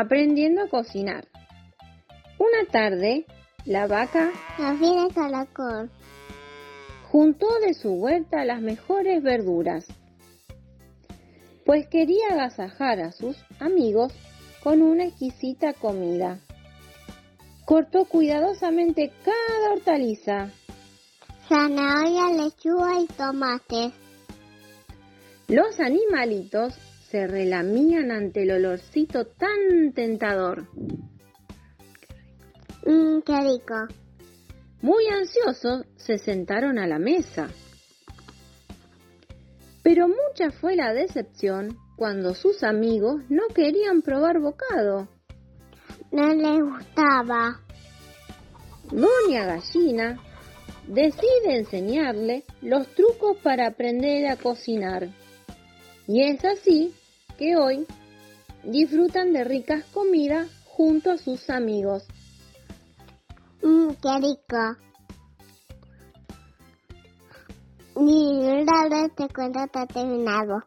aprendiendo a cocinar. Una tarde, la vaca caracol. juntó de su huerta las mejores verduras, pues quería agasajar a sus amigos con una exquisita comida. Cortó cuidadosamente cada hortaliza, Zanahoria, lechuga y tomate. Los animalitos se relamían ante el olorcito tan tentador. Mmm, qué rico. Muy ansiosos se sentaron a la mesa. Pero mucha fue la decepción cuando sus amigos no querían probar bocado. No le gustaba. Doña Gallina decide enseñarle los trucos para aprender a cocinar. Y es así que hoy disfrutan de ricas comidas junto a sus amigos. Mmm, qué rico. Mi libro de este cuento está terminado.